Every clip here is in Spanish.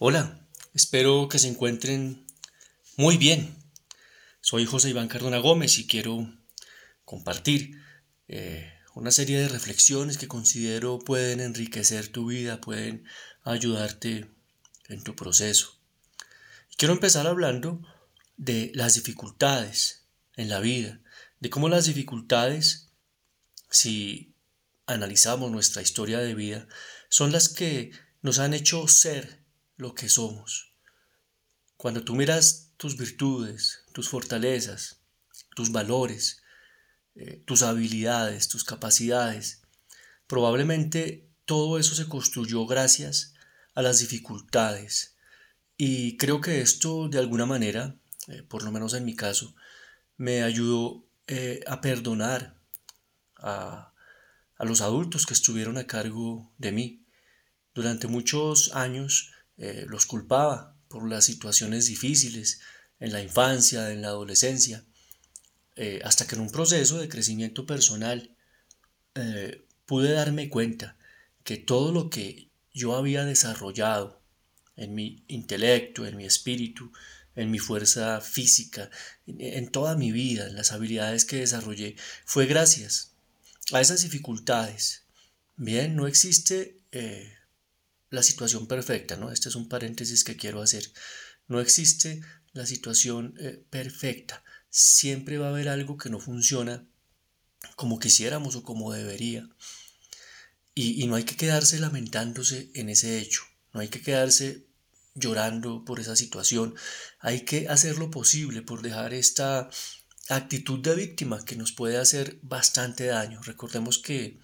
Hola, espero que se encuentren muy bien. Soy José Iván Cardona Gómez y quiero compartir eh, una serie de reflexiones que considero pueden enriquecer tu vida, pueden ayudarte en tu proceso. Quiero empezar hablando de las dificultades en la vida, de cómo las dificultades, si analizamos nuestra historia de vida, son las que nos han hecho ser lo que somos. Cuando tú miras tus virtudes, tus fortalezas, tus valores, eh, tus habilidades, tus capacidades, probablemente todo eso se construyó gracias a las dificultades. Y creo que esto de alguna manera, eh, por lo menos en mi caso, me ayudó eh, a perdonar a, a los adultos que estuvieron a cargo de mí. Durante muchos años eh, los culpaba por las situaciones difíciles en la infancia, en la adolescencia, eh, hasta que en un proceso de crecimiento personal eh, pude darme cuenta que todo lo que yo había desarrollado en mi intelecto, en mi espíritu, en mi fuerza física, en, toda mi vida, en las habilidades que desarrollé, fue gracias a esas dificultades. Bien, no existe la situación perfecta, ¿no? Este es un paréntesis que quiero hacer. No existe la situación eh, perfecta. Siempre va a haber algo que no funciona como quisiéramos o como debería. Y, y no hay que quedarse lamentándose en ese hecho. No hay que quedarse llorando por esa situación. Hay que hacer lo posible por dejar esta actitud de víctima que nos puede hacer bastante daño. Recordemos que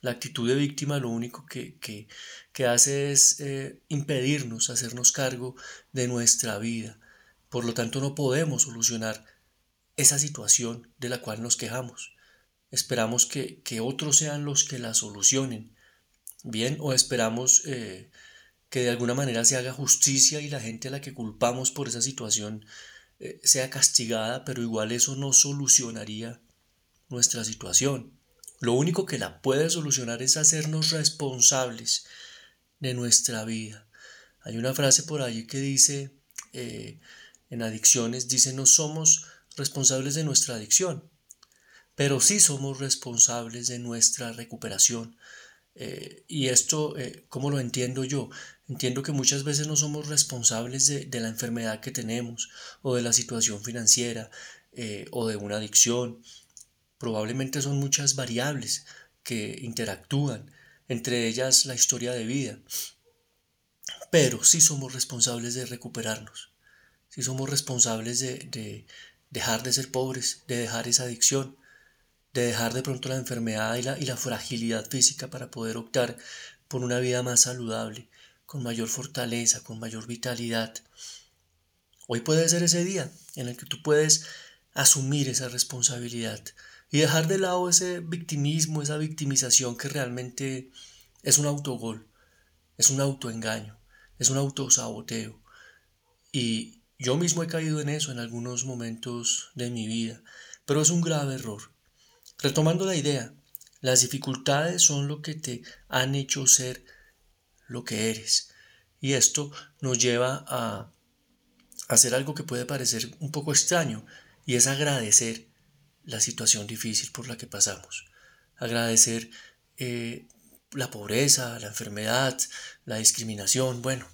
la actitud de víctima lo único que, que, hace es eh, impedirnos hacernos cargo de nuestra vida. Por lo tanto, no podemos solucionar esa situación de la cual nos quejamos. Esperamos que, otros sean los que la solucionen. Bien, o esperamos eh, que de alguna manera se haga justicia y la gente a la que culpamos por esa situación eh, sea castigada, pero igual eso no solucionaría nuestra situación. Lo único que la puede solucionar es hacernos responsables de nuestra vida. Hay una frase por allí que dice, eh, en adicciones, dice, no somos responsables de nuestra adicción, pero sí somos responsables de nuestra recuperación. Eh, y esto, eh, ¿cómo lo entiendo yo? Entiendo que muchas veces no somos responsables de, de la enfermedad que tenemos o de la situación financiera o de una adicción Probablemente son muchas variables que interactúan, entre ellas la historia de vida. Pero sí somos responsables de recuperarnos, sí somos responsables de, dejar de ser pobres, de dejar esa adicción, de dejar de pronto la enfermedad y la, y la fragilidad física para poder optar por una vida más saludable, con mayor fortaleza, con mayor vitalidad. Hoy puede ser ese día en el que tú puedes asumir esa responsabilidad y dejar de lado ese victimismo, esa victimización que realmente es un autogol, es un autoengaño, es un autosaboteo. Y yo mismo he caído en eso en algunos momentos de mi vida, pero es un grave error. Retomando la idea, las dificultades son lo que te han hecho ser lo que eres. Y esto nos lleva a hacer algo que puede parecer un poco extraño, y es agradecer la situación difícil por la que pasamos. Agradecer eh, la pobreza, la enfermedad, la discriminación, bueno,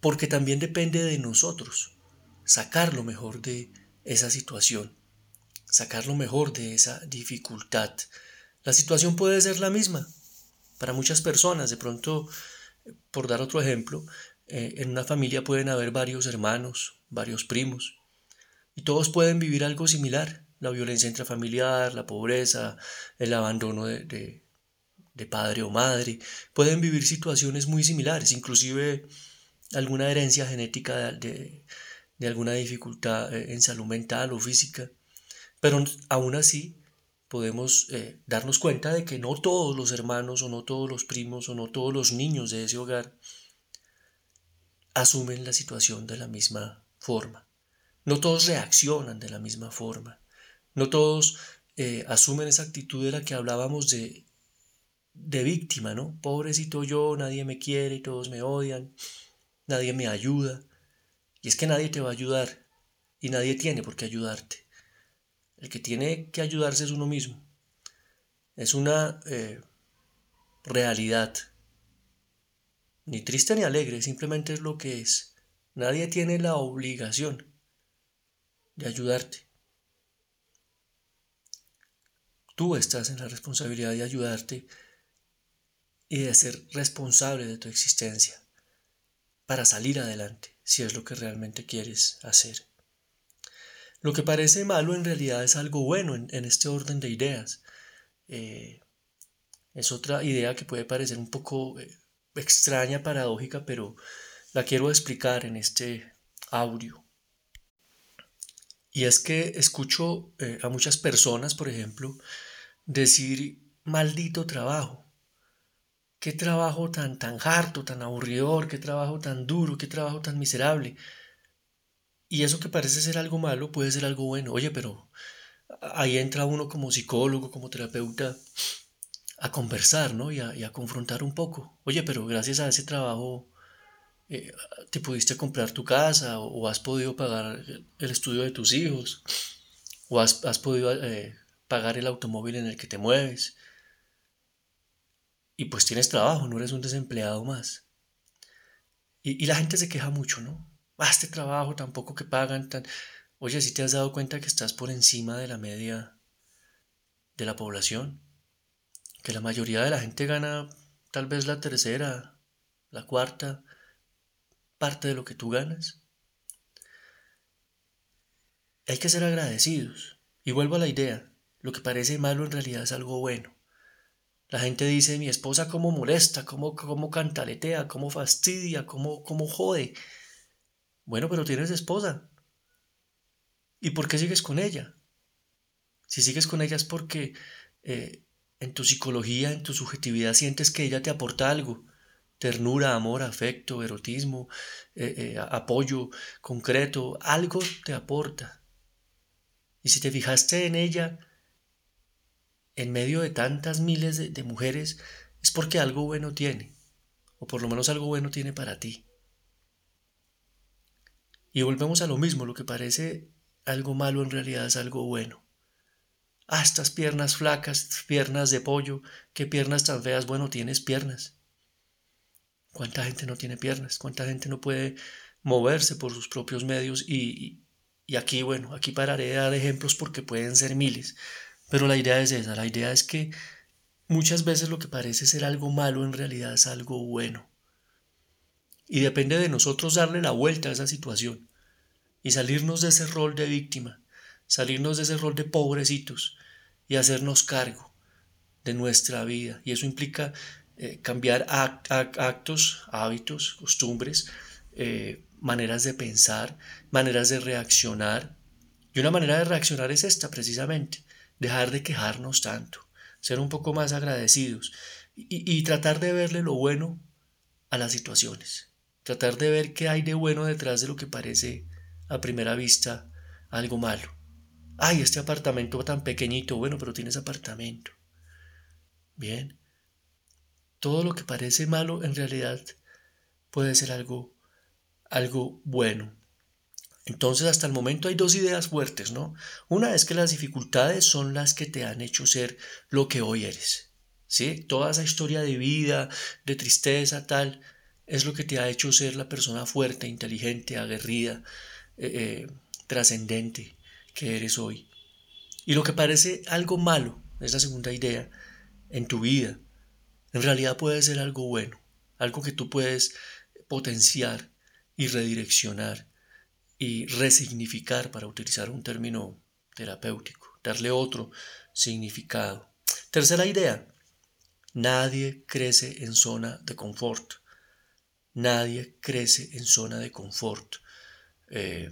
porque también depende de nosotros sacar lo mejor de esa situación, sacar lo mejor de esa dificultad. La situación puede ser la misma para muchas personas, de pronto, por dar otro ejemplo, eh, en una familia pueden haber varios hermanos, varios primos, y todos pueden vivir algo similar la violencia intrafamiliar, la pobreza, el abandono de, padre o madre, pueden vivir situaciones muy similares, inclusive alguna herencia genética de, alguna dificultad eh, en salud mental o física, pero aún así podemos eh, darnos cuenta de que no todos los hermanos o no todos los primos o no todos los niños de ese hogar asumen la situación de la misma forma. No todos reaccionan de la misma forma. No todos eh, asumen esa actitud de la que hablábamos de, de víctima, ¿no? Pobrecito yo, nadie me quiere, todos me odian. nadie me ayuda. Y es que nadie te va a ayudar y nadie tiene por qué ayudarte. El que tiene que ayudarse es uno mismo. Es una eh, realidad, ni triste ni alegre, simplemente es lo que es. Nadie tiene la obligación de ayudarte. Tú estás en la responsabilidad de ayudarte y de ser responsable de tu existencia para salir adelante, si es lo que realmente quieres hacer. Lo que parece malo en realidad es algo bueno en, este orden de ideas. Eh, es otra idea que puede parecer un poco eh, extraña, paradójica, pero la quiero explicar en este audio. Y es que escucho eh, a muchas personas, por ejemplo, decir maldito trabajo. Qué trabajo tan tan harto, tan aburridor, qué trabajo tan duro, qué trabajo tan miserable. Y eso que parece ser algo malo puede ser algo bueno. Oye, pero ahí entra uno como psicólogo, como terapeuta, a conversar, ¿no? Y a, confrontar un poco. Oye, pero gracias a ese trabajo eh, te pudiste comprar tu casa o, has podido pagar el estudio de tus hijos o has, podido eh, pagar el automóvil en el que te mueves. Y pues tienes trabajo, no eres un desempleado más. Y, la gente se queja mucho, ¿no? Ah, este trabajo tampoco que pagan tan... Oye, si te has dado cuenta que estás por encima de la media de la población, que la mayoría de la gente gana tal vez la tercera, la cuarta parte de lo que tú ganas. Hay que ser agradecidos. Y vuelvo a la idea, lo que parece malo en realidad es algo bueno. La gente dice, mi esposa cómo molesta, cómo, cómo cantaletea, cómo fastidia, cómo, cómo jode. Bueno, pero tienes esposa. ¿Y por qué sigues con ella? Si sigues con ella es porque eh, en tu psicología, en tu subjetividad, sientes que ella te aporta algo. Ternura, amor, afecto, erotismo, eh, eh, apoyo concreto, algo te aporta. Y si te fijaste en ella, en medio de tantas miles de, mujeres, es porque algo bueno tiene, o por lo menos algo bueno tiene para ti. Y volvemos a lo mismo, lo que parece algo malo en realidad es algo bueno. Ah, estas piernas flacas, piernas de pollo, qué piernas tan feas, bueno, tienes piernas. ¿Cuánta gente no tiene piernas? ¿Cuánta gente no puede moverse por sus propios medios? Y, y aquí, bueno, aquí pararé de dar ejemplos porque pueden ser miles. Pero la idea es esa, la idea es que muchas veces lo que parece ser algo malo en realidad es algo bueno. Y depende de nosotros darle la vuelta a esa situación y salirnos de ese rol de víctima, salirnos de ese rol de pobrecitos y hacernos cargo de nuestra vida. Y eso implica eh, cambiar actos, hábitos, costumbres, eh, maneras de pensar, maneras de reaccionar. Y una manera de reaccionar es esta precisamente, dejar de quejarnos tanto, ser un poco más agradecidos y, tratar de verle lo bueno a las situaciones, tratar de ver qué hay de bueno detrás de lo que parece a primera vista algo malo. Ay, este apartamento tan pequeñito, bueno, pero tienes apartamento. Bien. Todo lo que parece malo en realidad puede ser algo algo bueno. Entonces, hasta el momento hay dos ideas fuertes, ¿no? Una es que las dificultades son las que te han hecho ser lo que hoy eres. ¿Sí? Toda esa historia de vida, de tristeza, tal, es lo que te ha hecho ser la persona fuerte, inteligente, aguerrida, eh, eh, trascendente que eres hoy. Y lo que parece algo malo, es la segunda idea, en tu vida, en realidad puede ser algo bueno, algo que tú puedes potenciar y redireccionar y resignificar, para utilizar un término terapéutico, darle otro significado. Tercera idea, nadie crece en zona de confort. Nadie crece en zona de confort. Eh,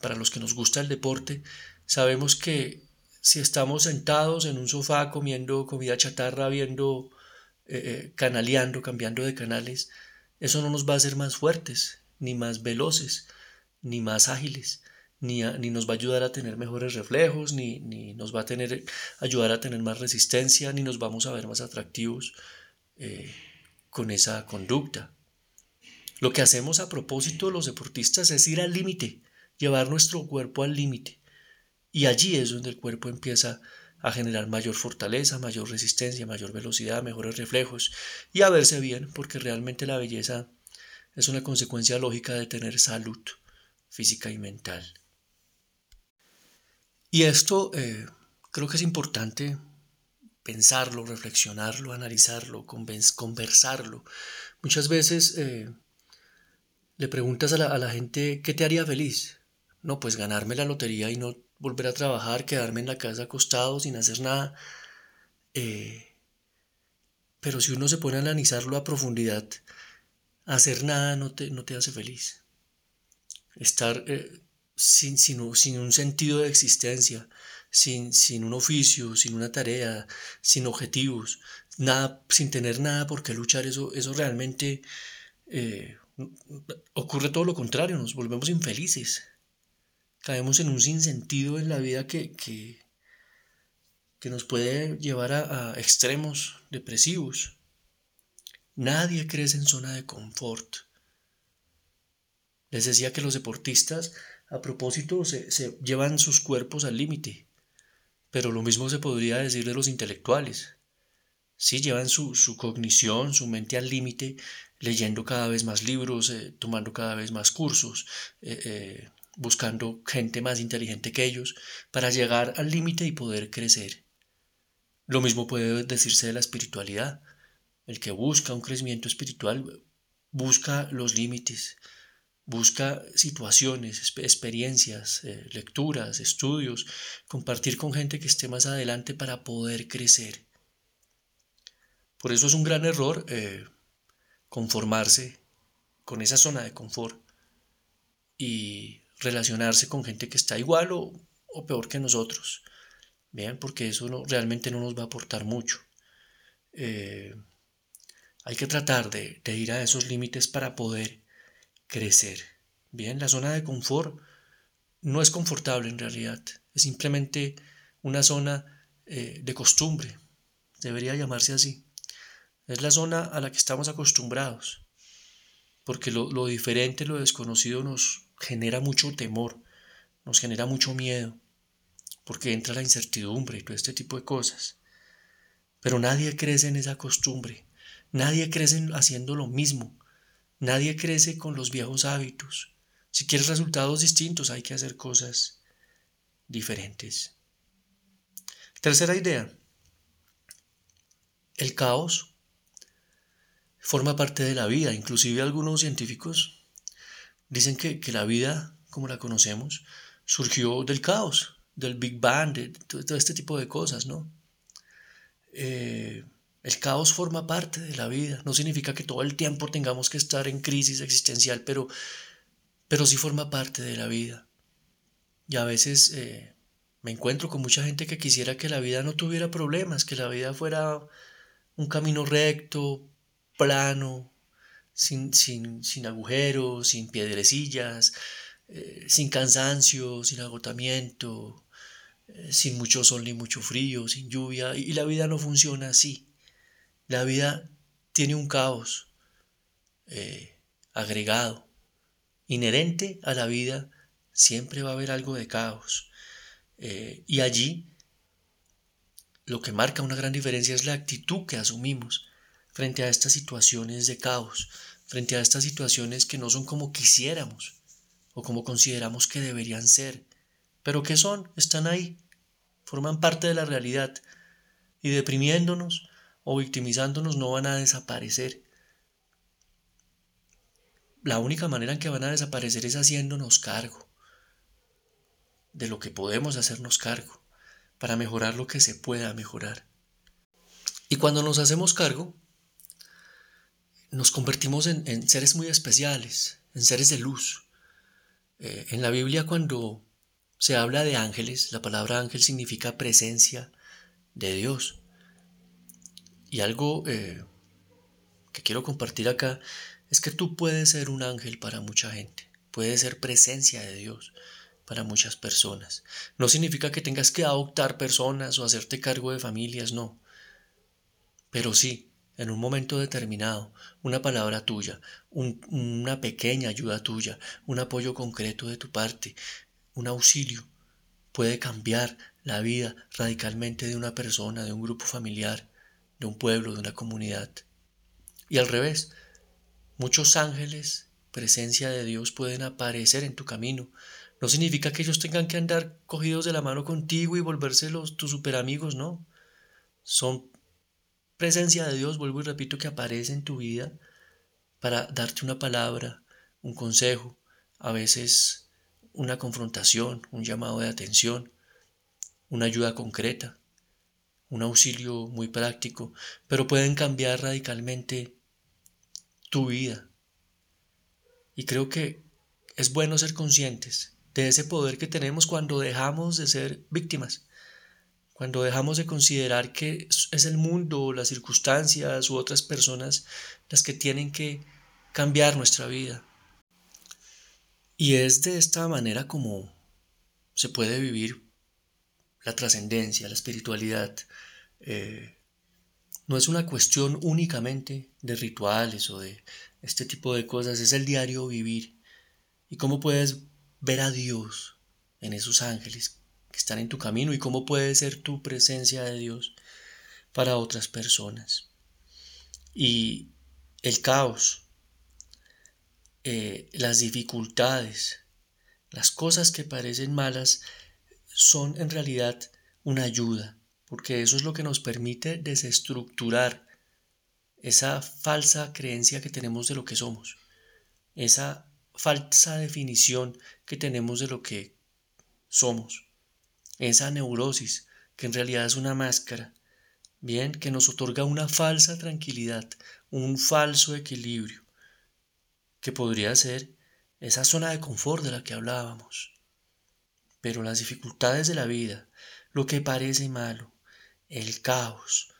para los que nos gusta el deporte, sabemos que si estamos sentados en un sofá comiendo comida chatarra, viendo, eh, eh, canaleando, cambiando de canales, eso no nos va a hacer más fuertes ni más veloces ni más ágiles, ni, ni, nos va a ayudar a tener mejores reflejos, ni, ni, nos va a tener, ayudar a tener más resistencia, ni nos vamos a ver más atractivos eh, con esa conducta. Lo que hacemos a propósito los deportistas es ir al límite, llevar nuestro cuerpo al límite. Y allí es donde el cuerpo empieza a generar mayor fortaleza, mayor resistencia, mayor velocidad, mejores reflejos y a verse bien, porque realmente la belleza es una consecuencia lógica de tener salud física y mental. Y esto eh, creo que es importante pensarlo, reflexionarlo, analizarlo, conversarlo. Muchas veces eh, le preguntas a la, gente, ¿qué te haría feliz? No, pues ganarme la lotería y no volver a trabajar, quedarme en la casa acostado sin hacer nada. Eh, pero si uno se pone a analizarlo a profundidad, hacer nada no te, no te hace feliz. Estar eh, sin, sin, un sentido de existencia, sin, sin, un oficio, sin una tarea, sin objetivos, nada, sin tener nada por qué luchar, eso, eso realmente eh, ocurre todo lo contrario, nos volvemos infelices. Caemos en un sinsentido en la vida que, que, nos puede llevar a, a extremos depresivos. Nadie crece en zona de confort. Les decía que los deportistas, a propósito, se, llevan sus cuerpos al límite. Pero lo mismo se podría decir de los intelectuales. Sí, llevan su, su cognición, su mente al límite, leyendo cada vez más libros, eh, tomando cada vez más cursos, eh, eh, buscando gente más inteligente que ellos, para llegar al límite y poder crecer. Lo mismo puede decirse de la espiritualidad. El que busca un crecimiento espiritual busca los límites, busca situaciones, experiencias, lecturas, estudios, compartir con gente que esté más adelante para poder crecer. Por eso es un gran error conformarse con esa zona de confort y relacionarse con gente que está igual o, peor que nosotros. Vean, porque eso no, realmente no nos va a aportar mucho. Eh, hay que tratar de, ir a esos límites para poder crecer. Bien, la zona de confort no es confortable en realidad, es simplemente una zona eh, de costumbre, debería llamarse así. Es la zona a la que estamos acostumbrados, porque lo, diferente, lo desconocido nos genera mucho temor, nos genera mucho miedo, porque entra la incertidumbre y todo este tipo de cosas. Pero nadie crece en esa costumbre, nadie crece haciendo lo mismo, nadie crece con los viejos hábitos. Si quieres resultados distintos hay que hacer cosas diferentes. Tercera idea, el caos forma parte de la vida. Inclusive algunos científicos dicen que, la vida, como la conocemos, surgió del caos, del Big Bang, de todo, este tipo de cosas, ¿no? Eh, el caos forma parte de la vida. No significa que todo el tiempo tengamos que estar en crisis existencial, pero, pero sí forma parte de la vida. Y a veces eh, me encuentro con mucha gente que quisiera que la vida no tuviera problemas, que la vida fuera un camino recto, plano, sin, sin, sin agujeros, sin piedrecillas, eh, sin cansancio, sin agotamiento, eh, sin mucho sol ni mucho frío, sin lluvia. Y, la vida no funciona así. La vida tiene un caos eh, agregado. Inherente a la vida siempre va a haber algo de caos. y allí lo que marca una gran diferencia es la actitud que asumimos frente a estas situaciones de caos, frente a estas situaciones que no son como quisiéramos o como consideramos que deberían ser, pero que son, están ahí, forman parte de la realidad y deprimiéndonos o victimizándonos no van a desaparecer. La única manera en que van a desaparecer es haciéndonos cargo de lo que podemos hacernos cargo para mejorar lo que se pueda mejorar. Y cuando nos hacemos cargo, nos convertimos en, seres muy especiales, en seres de luz. Eh, en la Biblia cuando se habla de ángeles, la palabra ángel significa presencia de Dios. Y algo eh, que quiero compartir acá es que tú puedes ser un ángel para mucha gente, puedes ser presencia de Dios para muchas personas. No significa que tengas que adoptar personas o hacerte cargo de familias, no. Pero sí, en un momento determinado, una palabra tuya, una pequeña ayuda tuya, un apoyo concreto de tu parte, un auxilio, puede cambiar la vida radicalmente de una persona, de un grupo familiar, de un pueblo, de una comunidad. Y al revés, muchos ángeles, presencia de Dios, pueden aparecer en tu camino. No significa que ellos tengan que andar cogidos de la mano contigo y volverse los, tus super amigos, no. Son presencia de Dios, vuelvo y repito, que aparece en tu vida para darte una palabra, un consejo, a veces una confrontación, un llamado de atención, una ayuda concreta, un auxilio muy práctico, pero pueden cambiar radicalmente tu vida. Y creo que es bueno ser conscientes de ese poder que tenemos cuando dejamos de ser víctimas, cuando dejamos de considerar que es el mundo, las circunstancias u otras personas las que tienen que cambiar nuestra vida. Y es de esta manera como se puede vivir la trascendencia, la espiritualidad. Eh, no es una cuestión únicamente de rituales o de este tipo de cosas, es el diario vivir. Y cómo puedes ver a Dios en esos ángeles que están en tu camino y cómo puede ser tu presencia de Dios para otras personas. Y el caos, eh, las dificultades, las cosas que parecen malas, son en realidad una ayuda, porque eso es lo que nos permite desestructurar esa falsa creencia que tenemos de lo que somos, esa falsa definición que tenemos de lo que somos esa neurosis, que en realidad es una máscara, bien, que nos otorga una falsa tranquilidad, un falso equilibrio, que podría ser esa zona de confort de la que hablábamos. Pero las dificultades de la vida, lo que parece malo, el caos,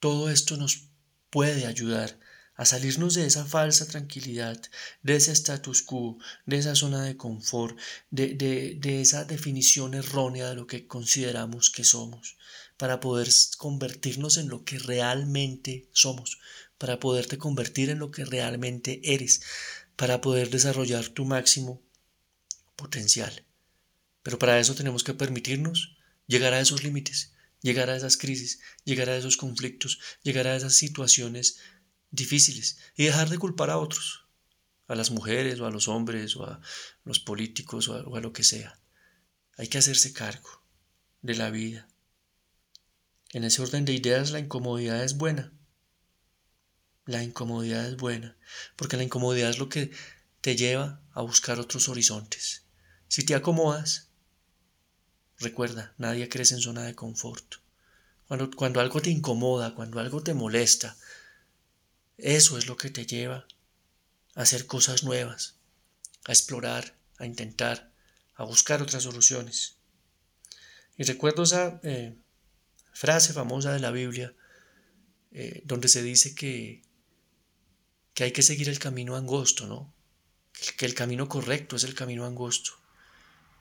todo esto nos puede ayudar a salirnos de esa falsa tranquilidad, de ese status quo, de esa zona de confort, de, de, esa definición errónea de lo que consideramos que somos, para poder convertirnos en lo que realmente somos, para poderte convertir en lo que realmente eres, para poder desarrollar tu máximo potencial. Pero para eso tenemos que permitirnos llegar a esos límites, llegar a esas crisis, llegar a esos conflictos, llegar a esas situaciones difíciles y dejar de culpar a otros, a las mujeres o a los hombres o a los políticos o a, lo que sea. Hay que hacerse cargo de la vida. En ese orden de ideas la incomodidad es buena. La incomodidad es buena, porque la incomodidad es lo que te lleva a buscar otros horizontes. Si te acomodas, recuerda, nadie crece en zona de confort. Cuando, cuando algo te incomoda, cuando algo te molesta, eso es lo que te lleva a hacer cosas nuevas, a explorar, a intentar, a buscar otras soluciones. Y recuerdo esa eh, frase famosa de la Biblia eh, donde se dice que, que hay que seguir el camino angosto, ¿no? Que el camino correcto es el camino angosto.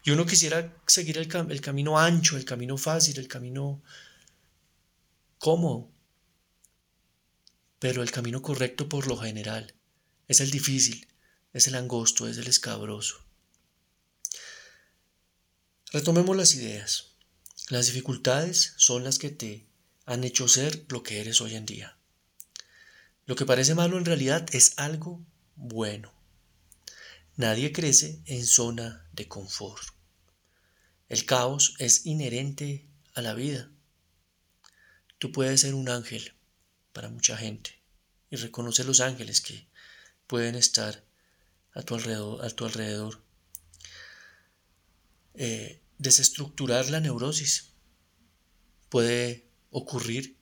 Y uno quisiera seguir el, el camino ancho, el camino fácil, el camino cómodo. Pero el camino correcto por lo general es el difícil, es el angosto, es el escabroso. Retomemos las ideas. Las dificultades son las que te han hecho ser lo que eres hoy en día. Lo que parece malo en realidad es algo bueno. Nadie crece en zona de confort. El caos es inherente a la vida. Tú puedes ser un ángel, para mucha gente y reconoce los ángeles que pueden estar a tu alrededor. A tu alrededor. Eh, desestructurar la neurosis puede ocurrir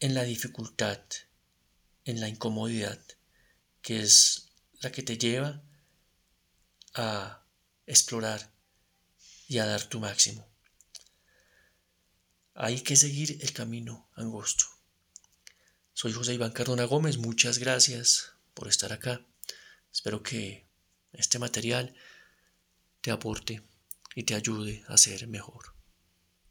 en la dificultad, en la incomodidad, que es la que te lleva a explorar y a dar tu máximo. Hay que seguir el camino angosto. Soy José Iván Cardona Gómez, muchas gracias por estar acá. Espero que este material te aporte y te ayude a ser mejor.